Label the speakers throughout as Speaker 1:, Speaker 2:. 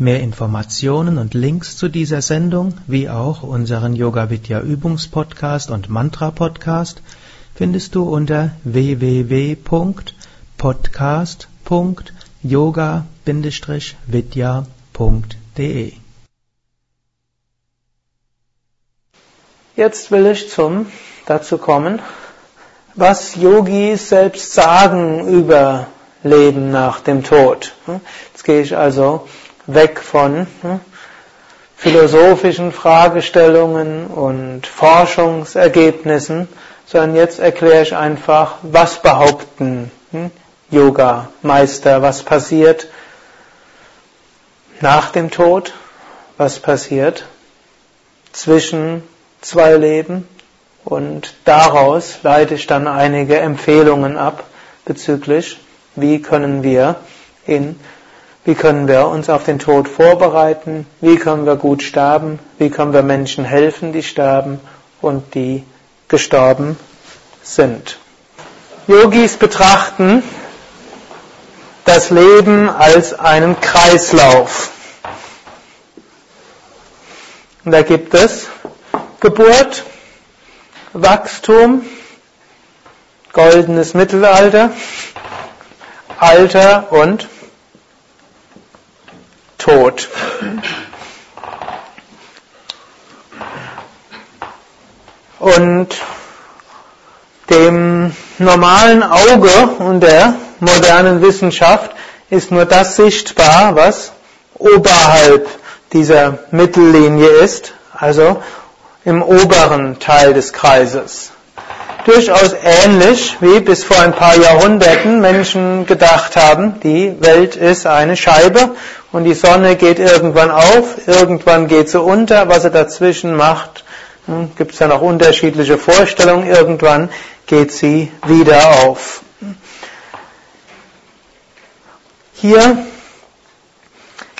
Speaker 1: Mehr Informationen und Links zu dieser Sendung, wie auch unseren Yoga Vidya Übungspodcast und Mantra Podcast findest du unter www.podcast.yoga-vidya.de.
Speaker 2: Jetzt will ich zum dazu kommen, was Yogis selbst sagen über Leben nach dem Tod. Jetzt gehe ich also weg von hm, philosophischen Fragestellungen und Forschungsergebnissen, sondern jetzt erkläre ich einfach, was behaupten hm, Yoga-Meister, was passiert nach dem Tod, was passiert zwischen zwei Leben und daraus leite ich dann einige Empfehlungen ab bezüglich, wie können wir in wie können wir uns auf den Tod vorbereiten? Wie können wir gut sterben? Wie können wir Menschen helfen, die sterben und die gestorben sind? Yogis betrachten das Leben als einen Kreislauf. Und da gibt es Geburt, Wachstum, goldenes Mittelalter, Alter und Tod. Und dem normalen Auge und der modernen Wissenschaft ist nur das sichtbar, was oberhalb dieser Mittellinie ist, also im oberen Teil des Kreises durchaus ähnlich wie bis vor ein paar Jahrhunderten Menschen gedacht haben, die Welt ist eine Scheibe und die Sonne geht irgendwann auf, irgendwann geht sie unter, was sie dazwischen macht, hm, gibt es ja noch unterschiedliche Vorstellungen, irgendwann geht sie wieder auf. Hier,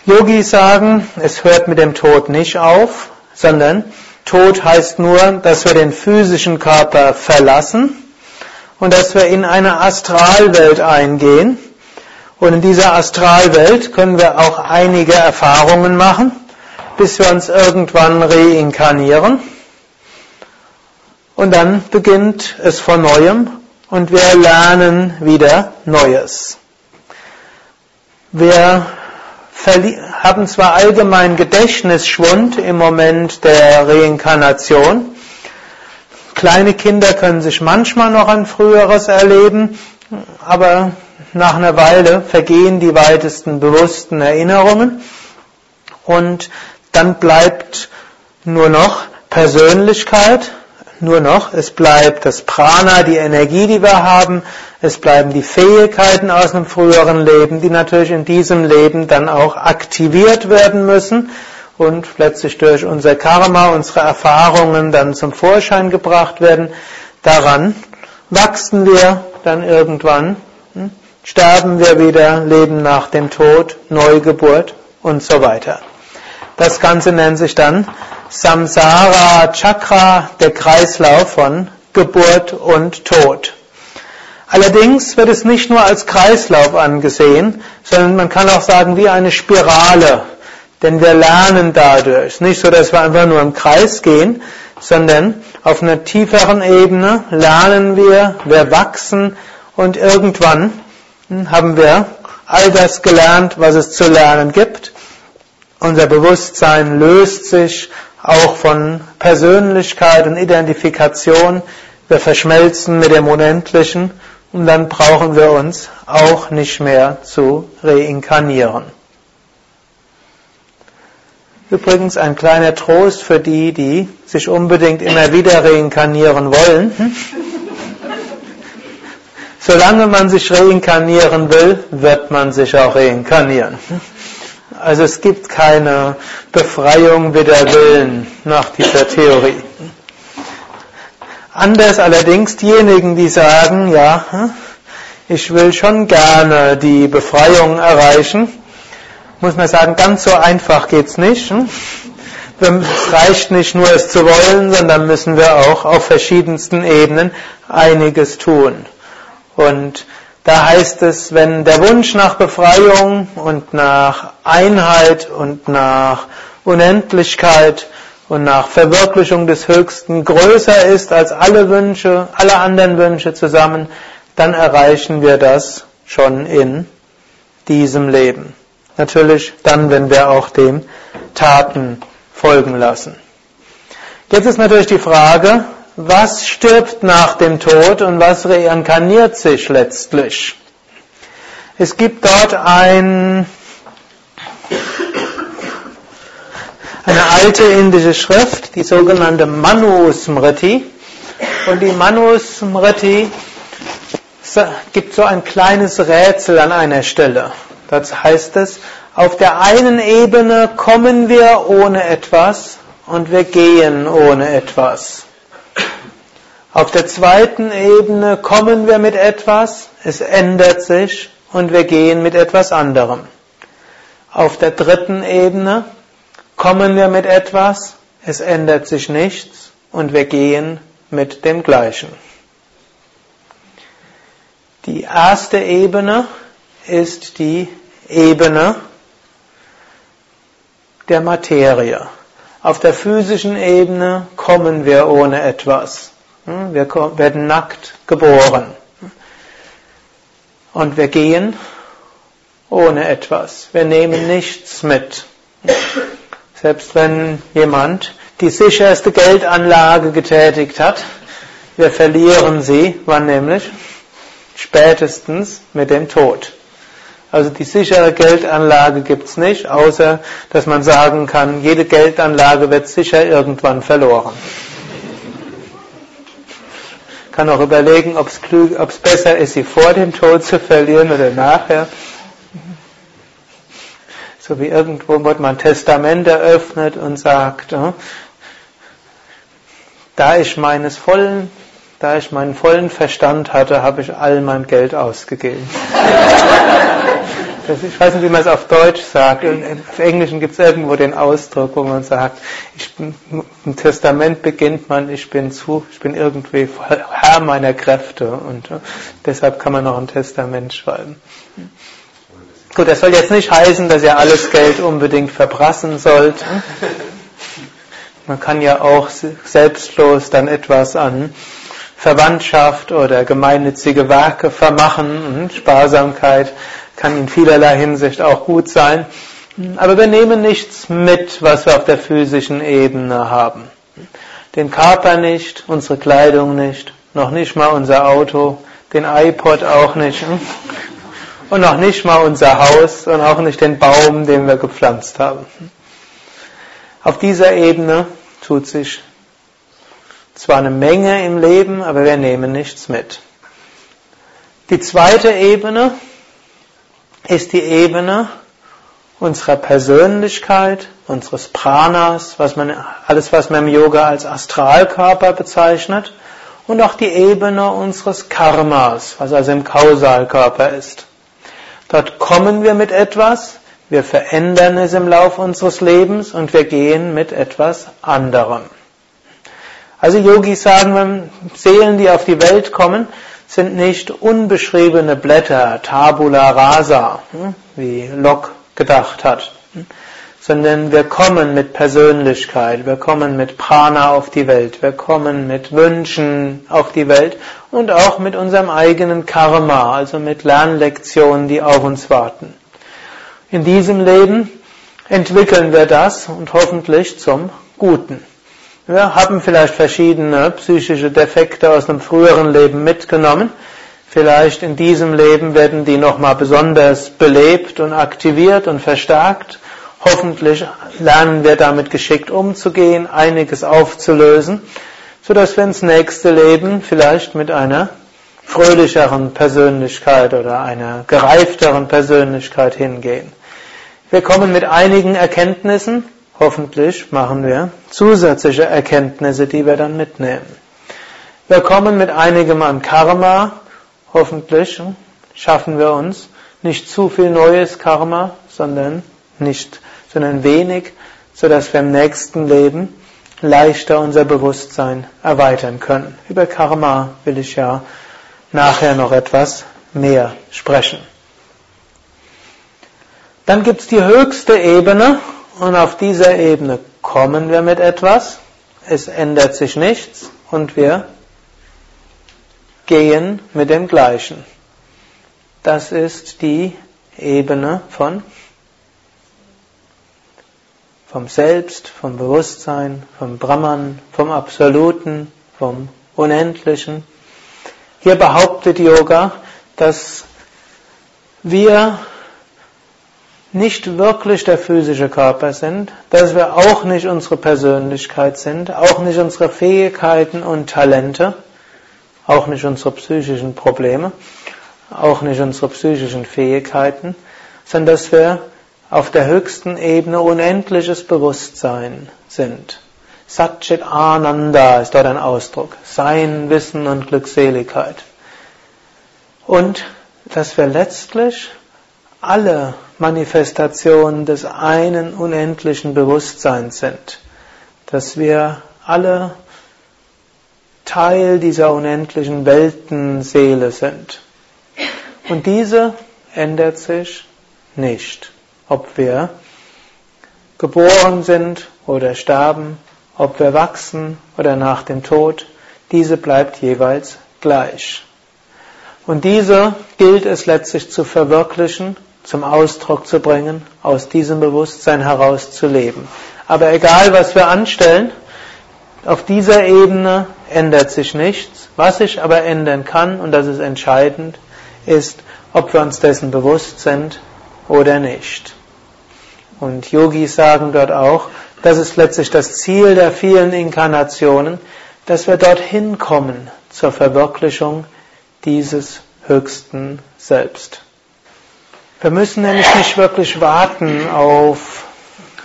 Speaker 2: Yogis sagen, es hört mit dem Tod nicht auf, sondern Tod heißt nur, dass wir den physischen Körper verlassen und dass wir in eine Astralwelt eingehen. Und in dieser Astralwelt können wir auch einige Erfahrungen machen, bis wir uns irgendwann reinkarnieren. Und dann beginnt es von neuem und wir lernen wieder Neues. Wir haben zwar allgemein Gedächtnisschwund im Moment der Reinkarnation. Kleine Kinder können sich manchmal noch an früheres erleben, aber nach einer Weile vergehen die weitesten bewussten Erinnerungen und dann bleibt nur noch Persönlichkeit, nur noch, es bleibt das Prana, die Energie, die wir haben, es bleiben die Fähigkeiten aus einem früheren Leben, die natürlich in diesem Leben dann auch aktiviert werden müssen und letztlich durch unser Karma, unsere Erfahrungen dann zum Vorschein gebracht werden. Daran wachsen wir dann irgendwann, hm, sterben wir wieder, leben nach dem Tod, Neugeburt und so weiter. Das Ganze nennt sich dann Samsara Chakra, der Kreislauf von Geburt und Tod. Allerdings wird es nicht nur als Kreislauf angesehen, sondern man kann auch sagen wie eine Spirale. Denn wir lernen dadurch. Nicht so, dass wir einfach nur im Kreis gehen, sondern auf einer tieferen Ebene lernen wir, wir wachsen und irgendwann haben wir all das gelernt, was es zu lernen gibt. Unser Bewusstsein löst sich auch von Persönlichkeit und Identifikation. Wir verschmelzen mit dem Unendlichen und dann brauchen wir uns auch nicht mehr zu reinkarnieren. Übrigens ein kleiner Trost für die, die sich unbedingt immer wieder reinkarnieren wollen. Solange man sich reinkarnieren will, wird man sich auch reinkarnieren. Also es gibt keine Befreiung wider Willen nach dieser Theorie. Anders allerdings diejenigen, die sagen, ja, ich will schon gerne die Befreiung erreichen, muss man sagen, ganz so einfach geht's nicht. Es reicht nicht nur es zu wollen, sondern müssen wir auch auf verschiedensten Ebenen einiges tun. Und da heißt es, wenn der Wunsch nach Befreiung und nach Einheit und nach Unendlichkeit und nach Verwirklichung des Höchsten größer ist als alle Wünsche, alle anderen Wünsche zusammen, dann erreichen wir das schon in diesem Leben. Natürlich dann, wenn wir auch dem Taten folgen lassen. Jetzt ist natürlich die Frage, was stirbt nach dem Tod und was reinkarniert sich letztlich? Es gibt dort ein, eine alte indische Schrift, die sogenannte Manusmriti. Und die Manusmriti gibt so ein kleines Rätsel an einer Stelle. Das heißt es, auf der einen Ebene kommen wir ohne etwas und wir gehen ohne etwas. Auf der zweiten Ebene kommen wir mit etwas, es ändert sich und wir gehen mit etwas anderem. Auf der dritten Ebene kommen wir mit etwas, es ändert sich nichts und wir gehen mit dem Gleichen. Die erste Ebene ist die Ebene der Materie. Auf der physischen Ebene kommen wir ohne etwas. Hm, wir werden nackt geboren. Und wir gehen ohne etwas. Wir nehmen nichts mit. Selbst wenn jemand die sicherste Geldanlage getätigt hat, wir verlieren sie, wann nämlich? Spätestens mit dem Tod. Also die sichere Geldanlage gibt's nicht, außer dass man sagen kann, jede Geldanlage wird sicher irgendwann verloren kann auch überlegen, ob es besser ist, sie vor dem Tod zu verlieren oder nachher. So wie irgendwo wird man Testament eröffnet und sagt, oh, da ich meines vollen, da ich meinen vollen Verstand hatte, habe ich all mein Geld ausgegeben. Das, ich weiß nicht, wie man es auf Deutsch sagt. Auf Englischen gibt es irgendwo den Ausdruck, wo man sagt, ich, im Testament beginnt man, ich bin zu, ich bin irgendwie Herr meiner Kräfte und uh, deshalb kann man noch ein Testament schreiben. Gut, das soll jetzt nicht heißen, dass ihr alles Geld unbedingt verbrassen sollt. Man kann ja auch selbstlos dann etwas an Verwandtschaft oder gemeinnützige Werke vermachen und Sparsamkeit kann in vielerlei Hinsicht auch gut sein. Aber wir nehmen nichts mit, was wir auf der physischen Ebene haben. Den Körper nicht, unsere Kleidung nicht, noch nicht mal unser Auto, den iPod auch nicht. Und noch nicht mal unser Haus und auch nicht den Baum, den wir gepflanzt haben. Auf dieser Ebene tut sich zwar eine Menge im Leben, aber wir nehmen nichts mit. Die zweite Ebene, ist die Ebene unserer Persönlichkeit, unseres Pranas, was man, alles was man im Yoga als Astralkörper bezeichnet, und auch die Ebene unseres Karmas, was also im Kausalkörper ist. Dort kommen wir mit etwas, wir verändern es im Laufe unseres Lebens und wir gehen mit etwas anderem. Also Yogis sagen, wenn Seelen, die auf die Welt kommen, sind nicht unbeschriebene Blätter, tabula rasa, hm, wie Locke gedacht hat, hm, sondern wir kommen mit Persönlichkeit, wir kommen mit Prana auf die Welt, wir kommen mit Wünschen auf die Welt und auch mit unserem eigenen Karma, also mit Lernlektionen, die auf uns warten. In diesem Leben entwickeln wir das und hoffentlich zum Guten. Wir haben vielleicht verschiedene psychische Defekte aus einem früheren Leben mitgenommen. Vielleicht in diesem Leben werden die nochmal besonders belebt und aktiviert und verstärkt. Hoffentlich lernen wir damit geschickt umzugehen, einiges aufzulösen, sodass wir ins nächste Leben vielleicht mit einer fröhlicheren Persönlichkeit oder einer gereifteren Persönlichkeit hingehen. Wir kommen mit einigen Erkenntnissen, hoffentlich machen wir zusätzliche Erkenntnisse, die wir dann mitnehmen. Wir kommen mit einigem an Karma, hoffentlich schaffen wir uns nicht zu viel neues Karma, sondern nicht, sondern wenig, so dass wir im nächsten Leben leichter unser Bewusstsein erweitern können. Über Karma will ich ja nachher noch etwas mehr sprechen. Dann gibt es die höchste Ebene und auf dieser Ebene kommen wir mit etwas, es ändert sich nichts und wir gehen mit dem Gleichen. Das ist die Ebene von vom Selbst, vom Bewusstsein, vom Brahman, vom Absoluten, vom Unendlichen. Hier behauptet Yoga, dass wir nicht wirklich der physische Körper sind, dass wir auch nicht unsere Persönlichkeit sind, auch nicht unsere Fähigkeiten und Talente, auch nicht unsere psychischen Probleme, auch nicht unsere psychischen Fähigkeiten, sondern dass wir auf der höchsten Ebene unendliches Bewusstsein sind. Satchit Ananda ist dort ein Ausdruck. Sein, Wissen und Glückseligkeit. Und dass wir letztlich alle Manifestationen des einen unendlichen Bewusstseins sind. Dass wir alle Teil dieser unendlichen Weltenseele sind. Und diese ändert sich nicht ob wir geboren sind oder sterben, ob wir wachsen oder nach dem Tod, diese bleibt jeweils gleich. Und diese gilt es letztlich zu verwirklichen, zum Ausdruck zu bringen, aus diesem Bewusstsein heraus zu leben. Aber egal, was wir anstellen, auf dieser Ebene ändert sich nichts. Was sich aber ändern kann, und das ist entscheidend, ist, ob wir uns dessen bewusst sind oder nicht. Und Yogis sagen dort auch, das ist letztlich das Ziel der vielen Inkarnationen, dass wir dorthin kommen zur Verwirklichung dieses höchsten Selbst. Wir müssen nämlich nicht wirklich warten auf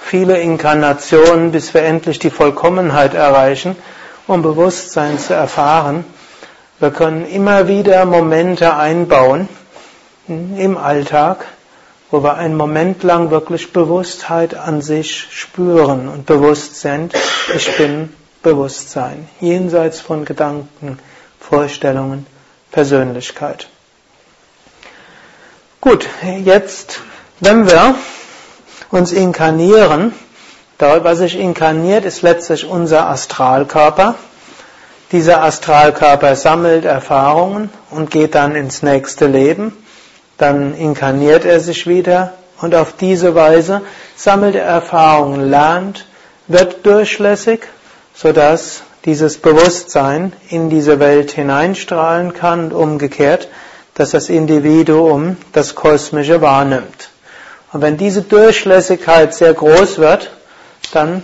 Speaker 2: viele Inkarnationen, bis wir endlich die Vollkommenheit erreichen, um Bewusstsein zu erfahren. Wir können immer wieder Momente einbauen im Alltag, wo wir einen Moment lang wirklich Bewusstheit an sich spüren und bewusst sind, ich bin Bewusstsein, jenseits von Gedanken, Vorstellungen, Persönlichkeit. Gut, jetzt, wenn wir uns inkarnieren, was sich inkarniert, ist letztlich unser Astralkörper. Dieser Astralkörper sammelt Erfahrungen und geht dann ins nächste Leben dann inkarniert er sich wieder und auf diese Weise sammelt er Erfahrungen, lernt, wird durchlässig, sodass dieses Bewusstsein in diese Welt hineinstrahlen kann und umgekehrt, dass das Individuum das Kosmische wahrnimmt. Und wenn diese Durchlässigkeit sehr groß wird, dann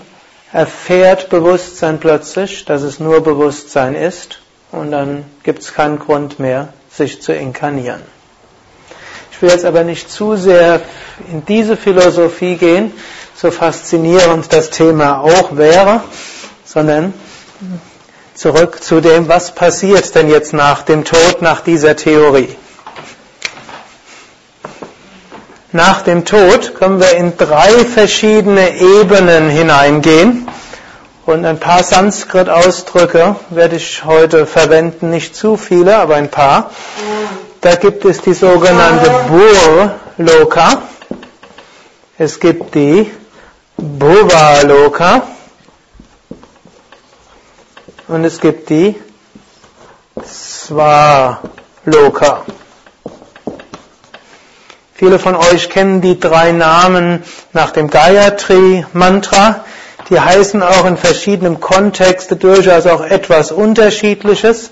Speaker 2: erfährt Bewusstsein plötzlich, dass es nur Bewusstsein ist und dann gibt es keinen Grund mehr, sich zu inkarnieren. Ich will jetzt aber nicht zu sehr in diese Philosophie gehen, so faszinierend das Thema auch wäre, sondern zurück zu dem, was passiert denn jetzt nach dem Tod, nach dieser Theorie. Nach dem Tod können wir in drei verschiedene Ebenen hineingehen. Und ein paar Sanskrit-Ausdrücke werde ich heute verwenden, nicht zu viele, aber ein paar. Da gibt es die sogenannte Bur-Loka. Es gibt die Bhuva-Loka. Und es gibt die Sva-Loka. Viele von euch kennen die drei Namen nach dem Gayatri-Mantra. Die heißen auch in verschiedenen Kontexten durchaus auch etwas Unterschiedliches.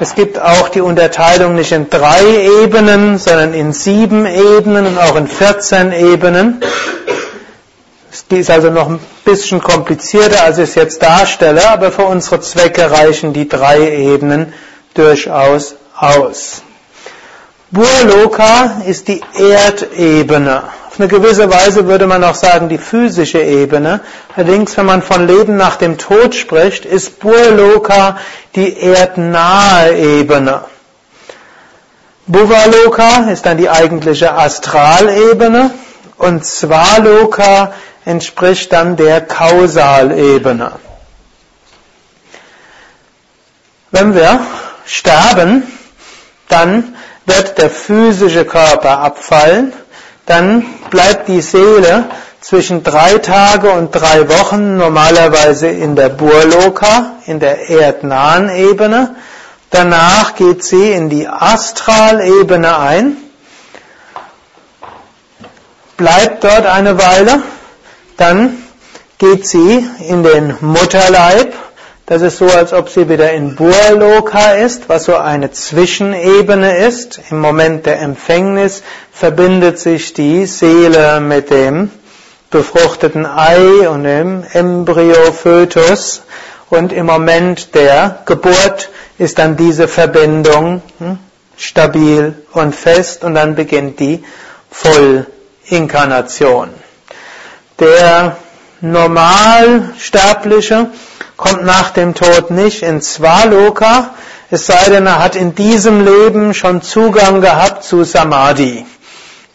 Speaker 2: Es gibt auch die Unterteilung nicht in drei Ebenen, sondern in sieben Ebenen und auch in 14 Ebenen. Die ist also noch ein bisschen komplizierter, als ich es jetzt darstelle, aber für unsere Zwecke reichen die drei Ebenen durchaus aus. Burloka ist die Erdebene. Auf eine gewisse Weise würde man auch sagen die physische Ebene. Allerdings, wenn man von Leben nach dem Tod spricht, ist Burloka die erdnahe Ebene. Bhuvaloka ist dann die eigentliche Astralebene und Svaloka entspricht dann der Kausalebene. Wenn wir sterben, dann wird der physische Körper abfallen, dann bleibt die Seele zwischen drei Tage und drei Wochen normalerweise in der Burloka, in der erdnahen Ebene. Danach geht sie in die Astralebene ein, bleibt dort eine Weile, dann geht sie in den Mutterleib das ist so, als ob sie wieder in Burloka ist, was so eine Zwischenebene ist. Im Moment der Empfängnis verbindet sich die Seele mit dem befruchteten Ei und dem Embryo-Fötus. Und im Moment der Geburt ist dann diese Verbindung hm, stabil und fest und dann beginnt die Vollinkarnation. Der Normalsterbliche kommt nach dem Tod nicht ins Svaloka, es sei denn, er hat in diesem Leben schon Zugang gehabt zu Samadhi.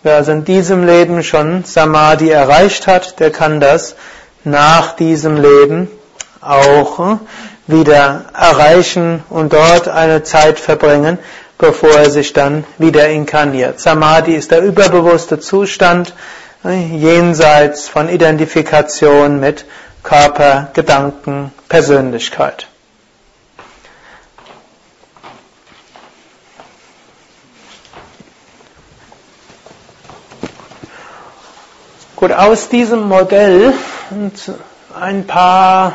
Speaker 2: Wer also in diesem Leben schon Samadhi erreicht hat, der kann das nach diesem Leben auch äh, wieder erreichen und dort eine Zeit verbringen, bevor er sich dann wieder inkarniert. Samadhi ist der überbewusste Zustand äh, jenseits von Identifikation mit Körper, Gedanken, Persönlichkeit. Gut, aus diesem Modell ein paar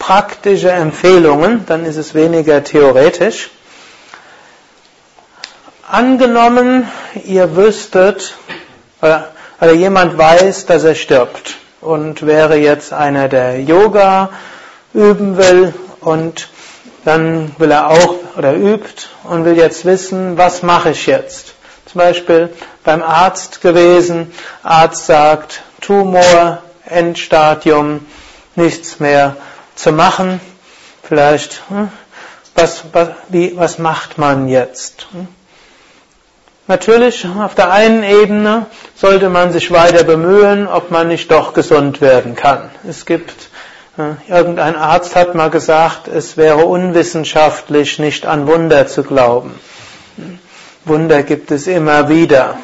Speaker 2: praktische Empfehlungen, dann ist es weniger theoretisch. Angenommen, ihr wüsstet, oder, jemand weiß, dass er stirbt und wäre jetzt einer, der Yoga üben will und dann will er auch oder übt und will jetzt wissen, was mache ich jetzt? Zum Beispiel beim Arzt gewesen, Arzt sagt, Tumor, Endstadium, nichts mehr zu machen. Vielleicht, hm, was, was, wie, was macht man jetzt? Natürlich, auf der einen Ebene sollte man sich weiter bemühen, ob man nicht doch gesund werden kann. Es gibt, äh, irgendein Arzt hat mal gesagt, es wäre unwissenschaftlich, nicht an Wunder zu glauben. Wunder gibt es immer wieder.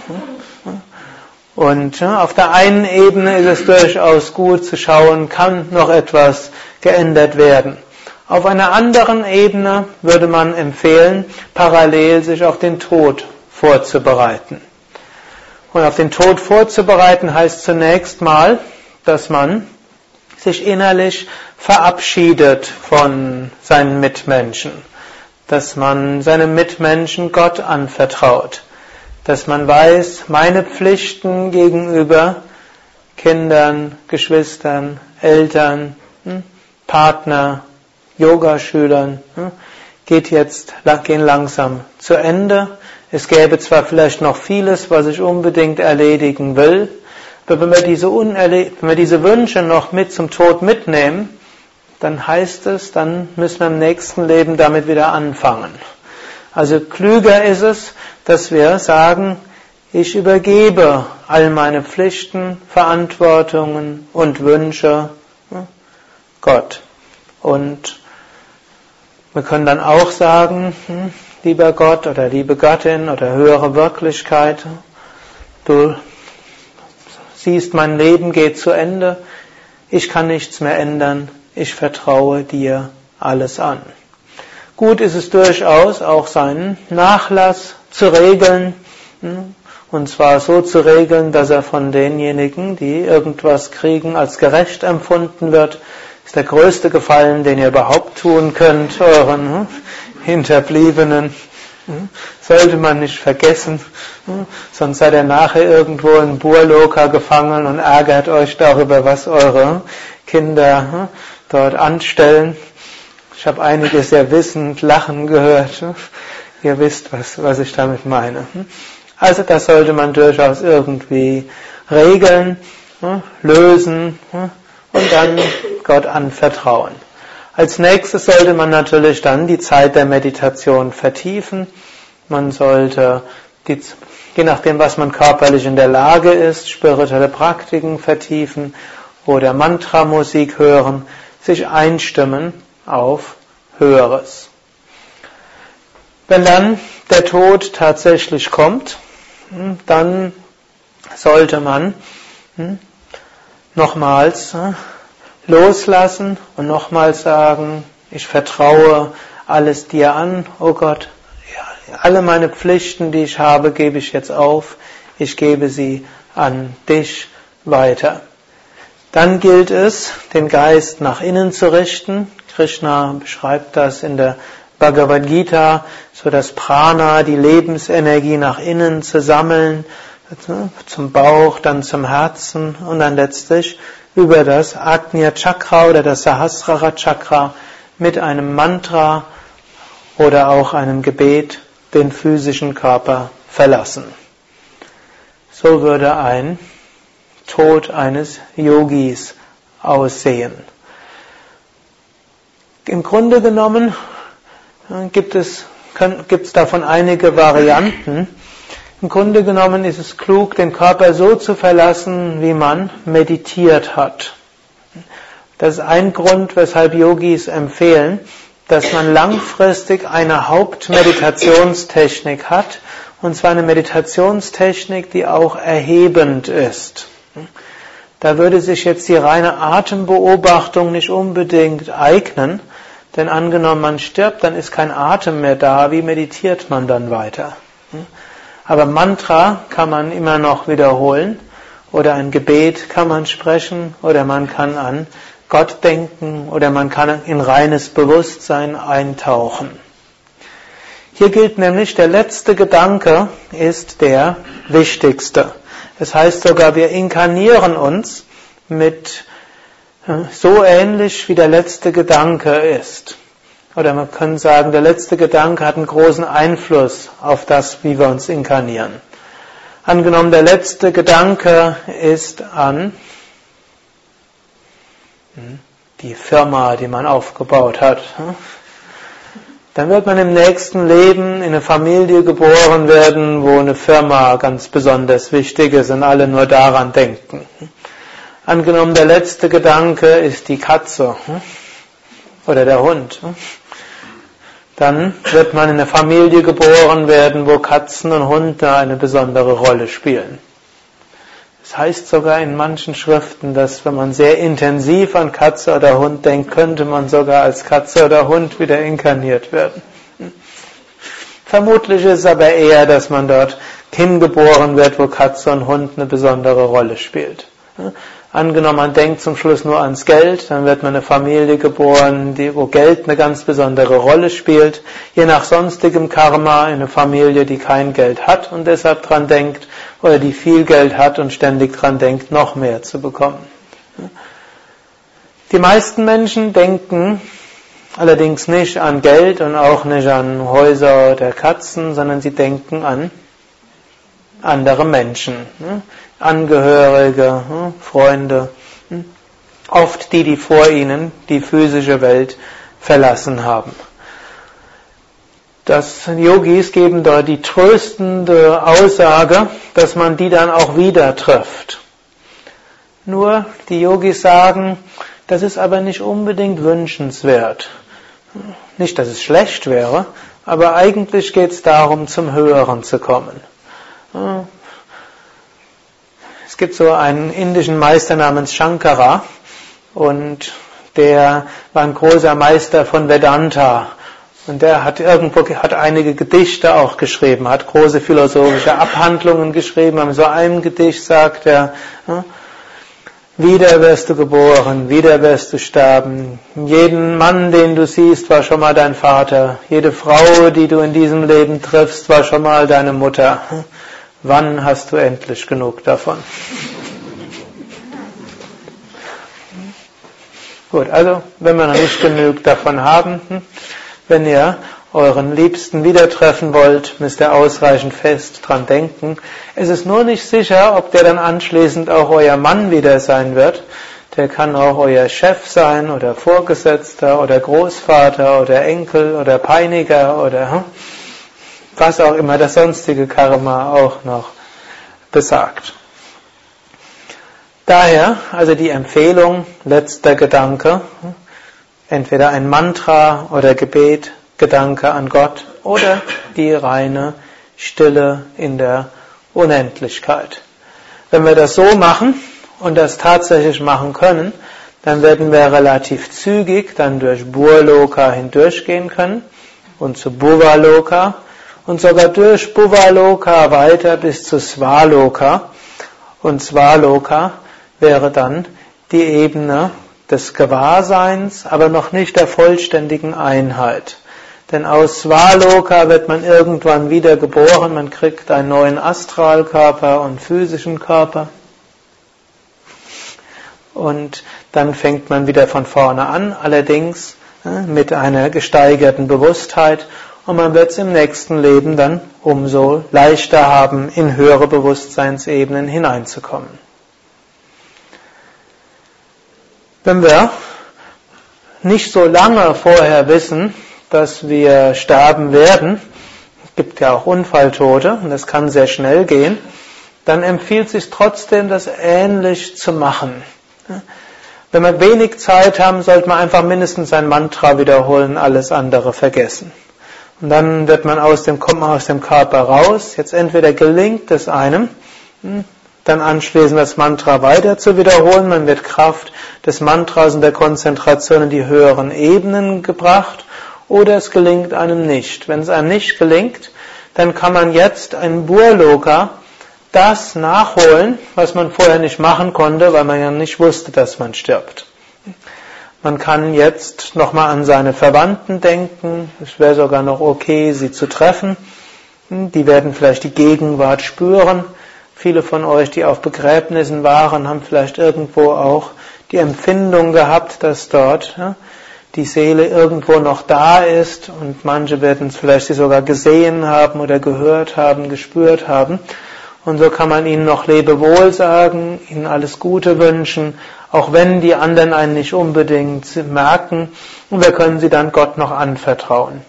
Speaker 2: Und auf der einen Ebene ist es durchaus gut zu schauen, kann noch etwas geändert werden. Auf einer anderen Ebene würde man empfehlen, parallel sich auf den Tod vorzubereiten. Und auf den Tod vorzubereiten heißt zunächst mal, dass man sich innerlich verabschiedet von seinen Mitmenschen, dass man seine Mitmenschen Gott anvertraut, dass man weiß, meine Pflichten gegenüber Kindern, Geschwistern, Eltern, hm, Partner, Yogaschülern hm, geht jetzt, gehen langsam zu Ende es gäbe zwar vielleicht noch vieles, was ich unbedingt erledigen will, aber wenn wir diese, wenn wir diese Wünsche noch mit zum Tod mitnehmen, dann heißt es, dann müssen wir im nächsten Leben damit wieder anfangen. Also klüger ist es, dass wir sagen, ich übergebe all meine Pflichten, Verantwortungen und Wünsche Gott. Und wir können dann auch sagen, hm, lieber Gott oder liebe Gattin oder höhere Wirklichkeit, du siehst, mein Leben geht zu Ende, ich kann nichts mehr ändern, ich vertraue dir alles an. Gut ist es durchaus auch seinen Nachlass zu regeln, hm, und zwar so zu regeln, dass er von denjenigen, die irgendwas kriegen, als gerecht empfunden wird. Ist der größte Gefallen, den ihr überhaupt tun könnt, euren hm, Hinterbliebenen. Hm? Sollte man nicht vergessen, hm? sonst seid ihr nachher irgendwo in Burloka gefangen und ärgert euch darüber, was eure Kinder dort anstellen. Ich habe einige sehr wissend lachen gehört. Ihr wisst, was, was ich damit meine. Also das sollte man durchaus irgendwie Regeln lösen und dann Gott anvertrauen. Als nächstes sollte man natürlich dann die Zeit der Meditation vertiefen. Man sollte, die, je nachdem, was man körperlich in der Lage ist, spirituelle Praktiken vertiefen oder Mantramusik hören, sich einstimmen auf Höheres. Wenn dann der Tod tatsächlich kommt, hm, dann sollte man hm, nochmals hm, loslassen und nochmals sagen, ich vertraue alles dir an, oh Gott, alle meine Pflichten, die ich habe, gebe ich jetzt auf, ich gebe sie an dich weiter. Dann gilt es, den Geist nach innen zu richten. Krishna beschreibt das in der Bhagavad Gita, so das Prana, die Lebensenergie nach innen zu sammeln, zum Bauch, dann zum Herzen und dann letztlich über das Agnya Chakra oder das Sahasrara Chakra mit einem Mantra oder auch einem Gebet den physischen Körper verlassen. So würde ein Tod eines Yogis aussehen. Im Grunde genommen gibt es, gibt es davon einige Varianten. Im Grunde genommen ist es klug, den Körper so zu verlassen, wie man meditiert hat. Das ist ein Grund, weshalb Yogis empfehlen, dass man langfristig eine Hauptmeditationstechnik hat, und zwar eine Meditationstechnik, die auch erhebend ist. Da würde sich jetzt die reine Atembeobachtung nicht unbedingt eignen, denn angenommen, man stirbt, dann ist kein Atem mehr da. Wie meditiert man dann weiter? Aber Mantra kann man immer noch wiederholen oder ein Gebet kann man sprechen oder man kann an Gott denken oder man kann in reines Bewusstsein eintauchen. Hier gilt nämlich, der letzte Gedanke ist der wichtigste. Es das heißt sogar, wir inkarnieren uns mit so ähnlich wie der letzte Gedanke ist. Oder man kann sagen, der letzte Gedanke hat einen großen Einfluss auf das, wie wir uns inkarnieren. Angenommen, der letzte Gedanke ist an die Firma, die man aufgebaut hat. Dann wird man im nächsten Leben in eine Familie geboren werden, wo eine Firma ganz besonders wichtig ist und alle nur daran denken. Angenommen, der letzte Gedanke ist die Katze oder der Hund. Dann wird man in eine Familie geboren werden, wo Katzen und Hunde eine besondere Rolle spielen. Es heißt sogar in manchen Schriften, dass wenn man sehr intensiv an Katze oder Hund denkt, könnte man sogar als Katze oder Hund wieder inkarniert werden. Vermutlich ist es aber eher, dass man dort hingeboren wird, wo Katze und Hund eine besondere Rolle spielt. Angenommen, man denkt zum Schluss nur ans Geld, dann wird man eine Familie geboren, die, wo Geld eine ganz besondere Rolle spielt. Je nach sonstigem Karma eine Familie, die kein Geld hat und deshalb dran denkt, oder die viel Geld hat und ständig dran denkt, noch mehr zu bekommen. Die meisten Menschen denken allerdings nicht an Geld und auch nicht an Häuser oder Katzen, sondern sie denken an andere Menschen. Angehörige, hm, Freunde, hm, oft die, die vor ihnen die physische Welt verlassen haben. Das Yogis geben da die tröstende Aussage, dass man die dann auch wieder trifft. Nur die Yogis sagen, das ist aber nicht unbedingt wünschenswert. Nicht, dass es schlecht wäre, aber eigentlich geht es darum, zum Höheren zu kommen. Es gibt so einen indischen Meister namens Shankara und der war ein großer Meister von Vedanta. Und der hat irgendwo, hat einige Gedichte auch geschrieben, hat große philosophische Abhandlungen geschrieben. In so einem Gedicht sagt er, wieder wirst du geboren, wieder wirst du sterben. Jeden Mann, den du siehst, war schon mal dein Vater. Jede Frau, die du in diesem Leben triffst, war schon mal deine Mutter. Wann hast du endlich genug davon? Gut, also wenn wir noch nicht genug davon haben, hm, wenn ihr euren Liebsten wieder treffen wollt, müsst ihr ausreichend fest dran denken. Es ist nur nicht sicher, ob der dann anschließend auch euer Mann wieder sein wird. Der kann auch euer Chef sein oder Vorgesetzter oder Großvater oder Enkel oder Peiniger oder hm, was auch immer das sonstige Karma auch noch besagt. Daher also die Empfehlung, letzter Gedanke, entweder ein Mantra oder Gebet, Gedanke an Gott oder die reine Stille in der Unendlichkeit. Wenn wir das so machen und das tatsächlich machen können, dann werden wir relativ zügig dann durch Burloka hindurchgehen können und zu Bhuvaloka und sogar durch Bhuvaloka weiter bis zu Svaloka. Und Svaloka wäre dann die Ebene des Gewahrseins, aber noch nicht der vollständigen Einheit. Denn aus Svaloka wird man irgendwann wieder geboren, man kriegt einen neuen Astralkörper und physischen Körper. Und dann fängt man wieder von vorne an, allerdings mit einer gesteigerten Bewusstheit und man wird es im nächsten Leben dann umso leichter haben, in höhere Bewusstseinsebenen hineinzukommen. Wenn wir nicht so lange vorher wissen, dass wir sterben werden, es gibt ja auch Unfalltote und das kann sehr schnell gehen, dann empfiehlt sich trotzdem, das ähnlich zu machen. Wenn wir wenig Zeit haben, sollte man einfach mindestens ein Mantra wiederholen, alles andere vergessen. Und dann wird man aus dem, kommt man aus dem Körper raus. Jetzt entweder gelingt es einem, hm, dann anschließend das Mantra weiter zu wiederholen. Man wird Kraft des Mantras und der Konzentration in die höheren Ebenen gebracht. Oder es gelingt einem nicht. Wenn es einem nicht gelingt, dann kann man jetzt ein Burloka das nachholen, was man vorher nicht machen konnte, weil man ja nicht wusste, dass man stirbt. Man kann jetzt nochmal an seine Verwandten denken. Es wäre sogar noch okay, sie zu treffen. Die werden vielleicht die Gegenwart spüren. Viele von euch, die auf Begräbnissen waren, haben vielleicht irgendwo auch die Empfindung gehabt, dass dort die Seele irgendwo noch da ist und manche werden es vielleicht sogar gesehen haben oder gehört haben, gespürt haben. Und so kann man ihnen noch Lebewohl sagen, ihnen alles Gute wünschen, auch wenn die anderen einen nicht unbedingt merken. Und wir können sie dann Gott noch anvertrauen.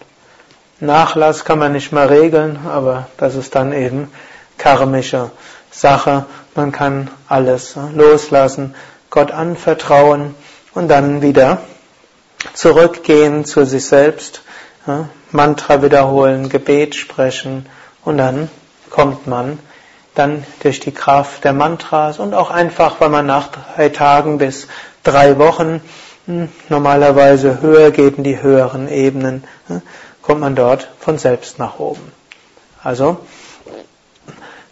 Speaker 2: Nachlass kann man nicht mehr regeln, aber das ist dann eben karmische Sache. Man kann alles loslassen, Gott anvertrauen und dann wieder zurückgehen zu sich selbst, Mantra wiederholen, Gebet sprechen und dann kommt man dann durch die Kraft der Mantras und auch einfach, weil man nach drei Tagen bis drei Wochen hm, normalerweise höher geht in die höheren Ebenen, hm, kommt man dort von selbst nach oben. Also,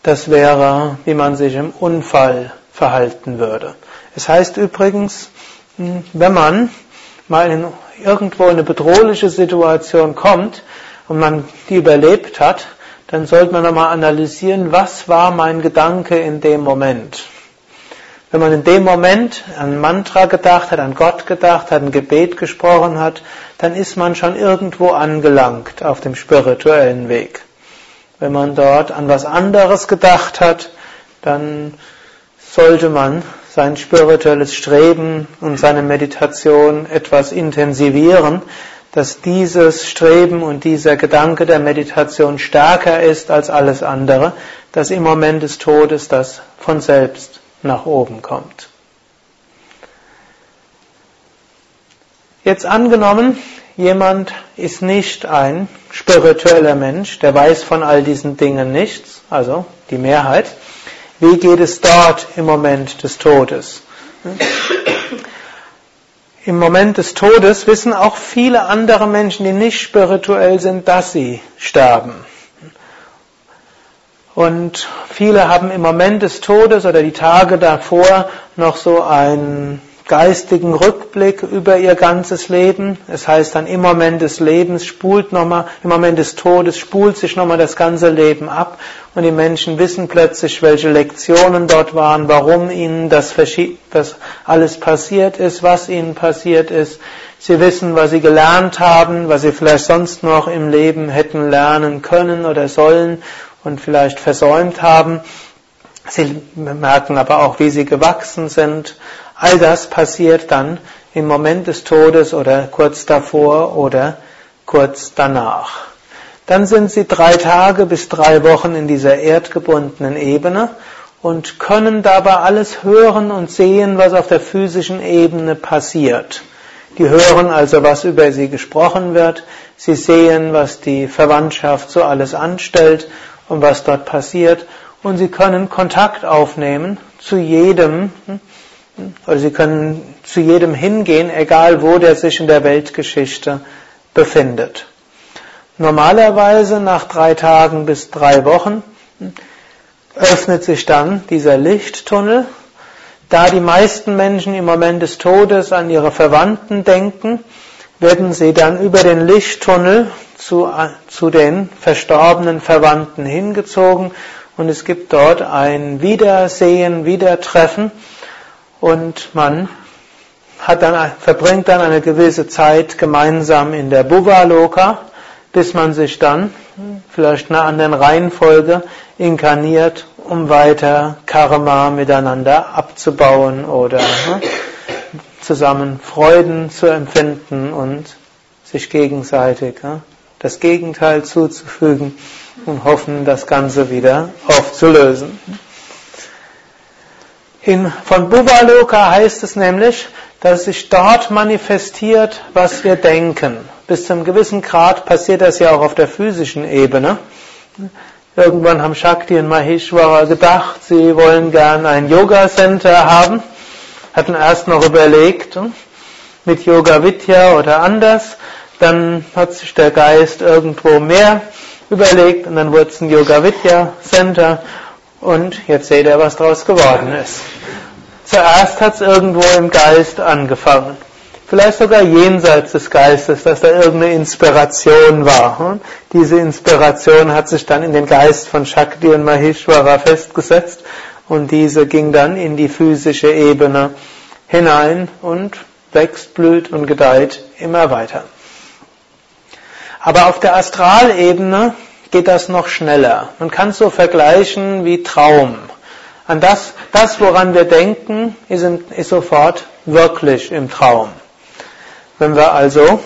Speaker 2: das wäre, wie man sich im Unfall verhalten würde. Es heißt übrigens, hm, wenn man mal in irgendwo in eine bedrohliche Situation kommt und man die überlebt hat, dann sollte man nochmal analysieren, was war mein Gedanke in dem Moment. Wenn man in dem Moment an Mantra gedacht hat, an Gott gedacht hat, ein Gebet gesprochen hat, dann ist man schon irgendwo angelangt auf dem spirituellen Weg. Wenn man dort an was anderes gedacht hat, dann sollte man sein spirituelles Streben und seine Meditation etwas intensivieren, dass dieses Streben und dieser Gedanke der Meditation stärker ist als alles andere, dass im Moment des Todes das von selbst nach oben kommt. Jetzt angenommen, jemand ist nicht ein spiritueller Mensch, der weiß von all diesen Dingen nichts, also die Mehrheit. Wie geht es dort im Moment des Todes? Im Moment des Todes wissen auch viele andere Menschen, die nicht spirituell sind, dass sie sterben. Und viele haben im Moment des Todes oder die Tage davor noch so ein geistigen Rückblick über ihr ganzes Leben. Es heißt dann im Moment des Lebens spult nochmal, im Moment des Todes spult sich nochmal das ganze Leben ab und die Menschen wissen plötzlich, welche Lektionen dort waren, warum ihnen das, das alles passiert ist, was ihnen passiert ist. Sie wissen, was sie gelernt haben, was sie vielleicht sonst noch im Leben hätten lernen können oder sollen und vielleicht versäumt haben. Sie merken aber auch, wie sie gewachsen sind. All das passiert dann im Moment des Todes oder kurz davor oder kurz danach. Dann sind sie drei Tage bis drei Wochen in dieser erdgebundenen Ebene und können dabei alles hören und sehen, was auf der physischen Ebene passiert. Die hören also, was über sie gesprochen wird. Sie sehen, was die Verwandtschaft so alles anstellt und was dort passiert und Sie können Kontakt aufnehmen zu jedem, oder Sie können zu jedem hingehen, egal wo der sich in der Weltgeschichte befindet. Normalerweise nach drei Tagen bis drei Wochen öffnet sich dann dieser Lichttunnel. Da die meisten Menschen im Moment des Todes an ihre Verwandten denken, werden sie dann über den Lichttunnel zu, zu den verstorbenen Verwandten hingezogen und es gibt dort ein Wiedersehen, Wiedertreffen und man dann, verbringt dann eine gewisse Zeit gemeinsam in der Bhuvaloka, bis man sich dann vielleicht in einer anderen Reihenfolge inkarniert, um weiter Karma miteinander abzubauen oder ne, zusammen Freuden zu empfinden und sich gegenseitig ne, das Gegenteil zuzufügen und hoffen, das Ganze wieder aufzulösen. In, von Bhuvaloka heißt es nämlich, dass sich dort manifestiert, was wir denken. Bis zu einem gewissen Grad passiert das ja auch auf der physischen Ebene. Irgendwann haben Shakti und Maheshwara gedacht, sie wollen gern ein Yoga Center haben, hatten erst noch überlegt, mit Yoga Vidya oder anders, dann hat sich der Geist irgendwo mehr überlegt und dann wurde es ein Yoga Vidya Center und jetzt seht ihr, was daraus geworden ist. Zuerst hat es irgendwo im Geist angefangen. Vielleicht sogar jenseits des Geistes, dass da irgendeine Inspiration war. Diese Inspiration hat sich dann in den Geist von Shakti und Maheshwara festgesetzt und diese ging dann in die physische Ebene hinein und wächst, blüht und gedeiht immer weiter. Aber auf der Astralebene geht das noch schneller. Man kann es so vergleichen wie Traum. An das, das woran wir denken, ist, ist sofort wirklich im Traum. Wenn wir also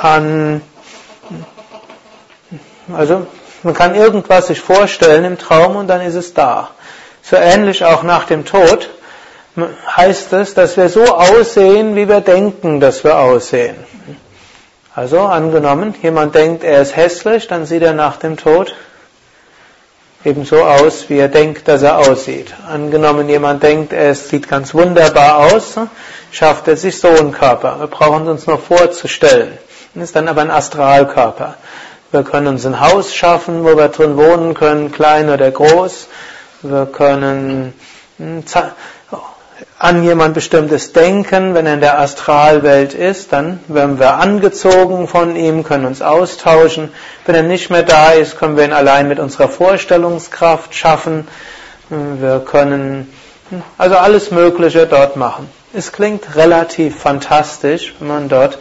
Speaker 2: an, also man kann irgendwas sich vorstellen im Traum und dann ist es da. So ähnlich auch nach dem Tod heißt es, dass wir so aussehen, wie wir denken, dass wir aussehen. Also angenommen, jemand denkt, er ist hässlich, dann sieht er nach dem Tod ebenso aus, wie er denkt, dass er aussieht. Angenommen, jemand denkt, er sieht ganz wunderbar aus, schafft er sich so einen Körper. Wir brauchen uns nur vorzustellen. Das ist dann aber ein Astralkörper. Wir können uns ein Haus schaffen, wo wir drin wohnen können, klein oder groß. Wir können hm, an jemand bestimmtes denken, wenn er in der Astralwelt ist, dann werden wir angezogen von ihm, können uns austauschen. Wenn er nicht mehr da ist, können wir ihn allein mit unserer Vorstellungskraft schaffen. Wir können also alles Mögliche dort machen. Es klingt relativ fantastisch, wenn man dort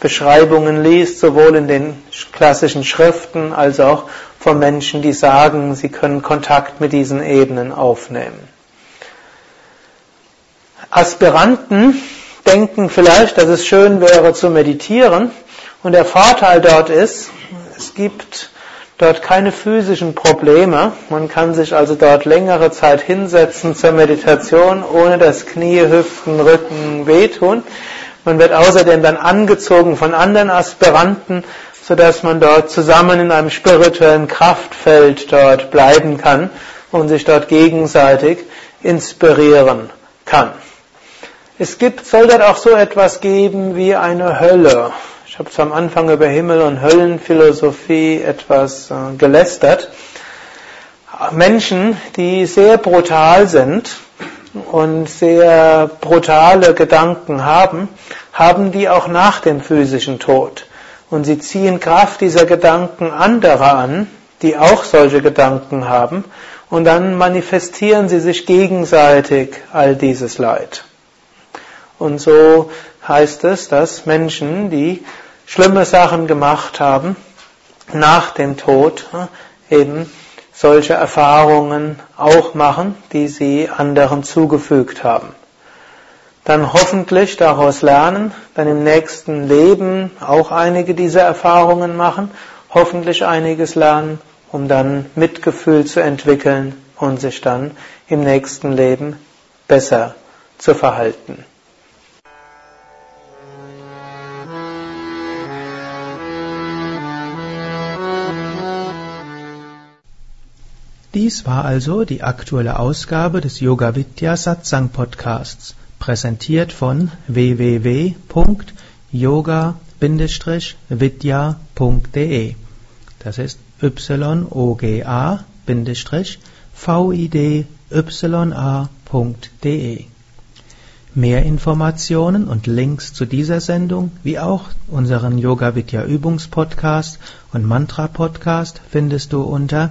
Speaker 2: Beschreibungen liest, sowohl in den klassischen Schriften als auch von Menschen, die sagen, sie können Kontakt mit diesen Ebenen aufnehmen. Aspiranten denken vielleicht, dass es schön wäre zu meditieren. Und der Vorteil dort ist, es gibt dort keine physischen Probleme. Man kann sich also dort längere Zeit hinsetzen zur Meditation, ohne dass Knie, Hüften, Rücken wehtun. Man wird außerdem dann angezogen von anderen Aspiranten, sodass man dort zusammen in einem spirituellen Kraftfeld dort bleiben kann und sich dort gegenseitig inspirieren kann. Es gibt, soll dort auch so etwas geben wie eine Hölle. Ich habe am Anfang über Himmel- und Höllenphilosophie etwas äh, gelästert. Menschen, die sehr brutal sind, und sehr brutale Gedanken haben, haben die auch nach dem physischen Tod. Und sie ziehen Kraft dieser Gedanken anderer an, die auch solche Gedanken haben, und dann manifestieren sie sich gegenseitig all dieses Leid. Und so heißt es, dass Menschen, die schlimme Sachen gemacht haben, nach dem Tod eben solche Erfahrungen auch machen, die sie anderen zugefügt haben. Dann hoffentlich daraus lernen, dann im nächsten Leben auch einige dieser Erfahrungen machen, hoffentlich einiges lernen, um dann Mitgefühl zu entwickeln und sich dann im nächsten Leben besser zu verhalten.
Speaker 1: Dies war also die aktuelle Ausgabe des Yoga Vidya Satsang Podcasts, präsentiert von www.yoga-vidya.de. Das ist yoga-vidya.de. Mehr Informationen und Links zu dieser Sendung, wie auch unseren Yoga Vidya Übungspodcast und Mantra Podcast findest du unter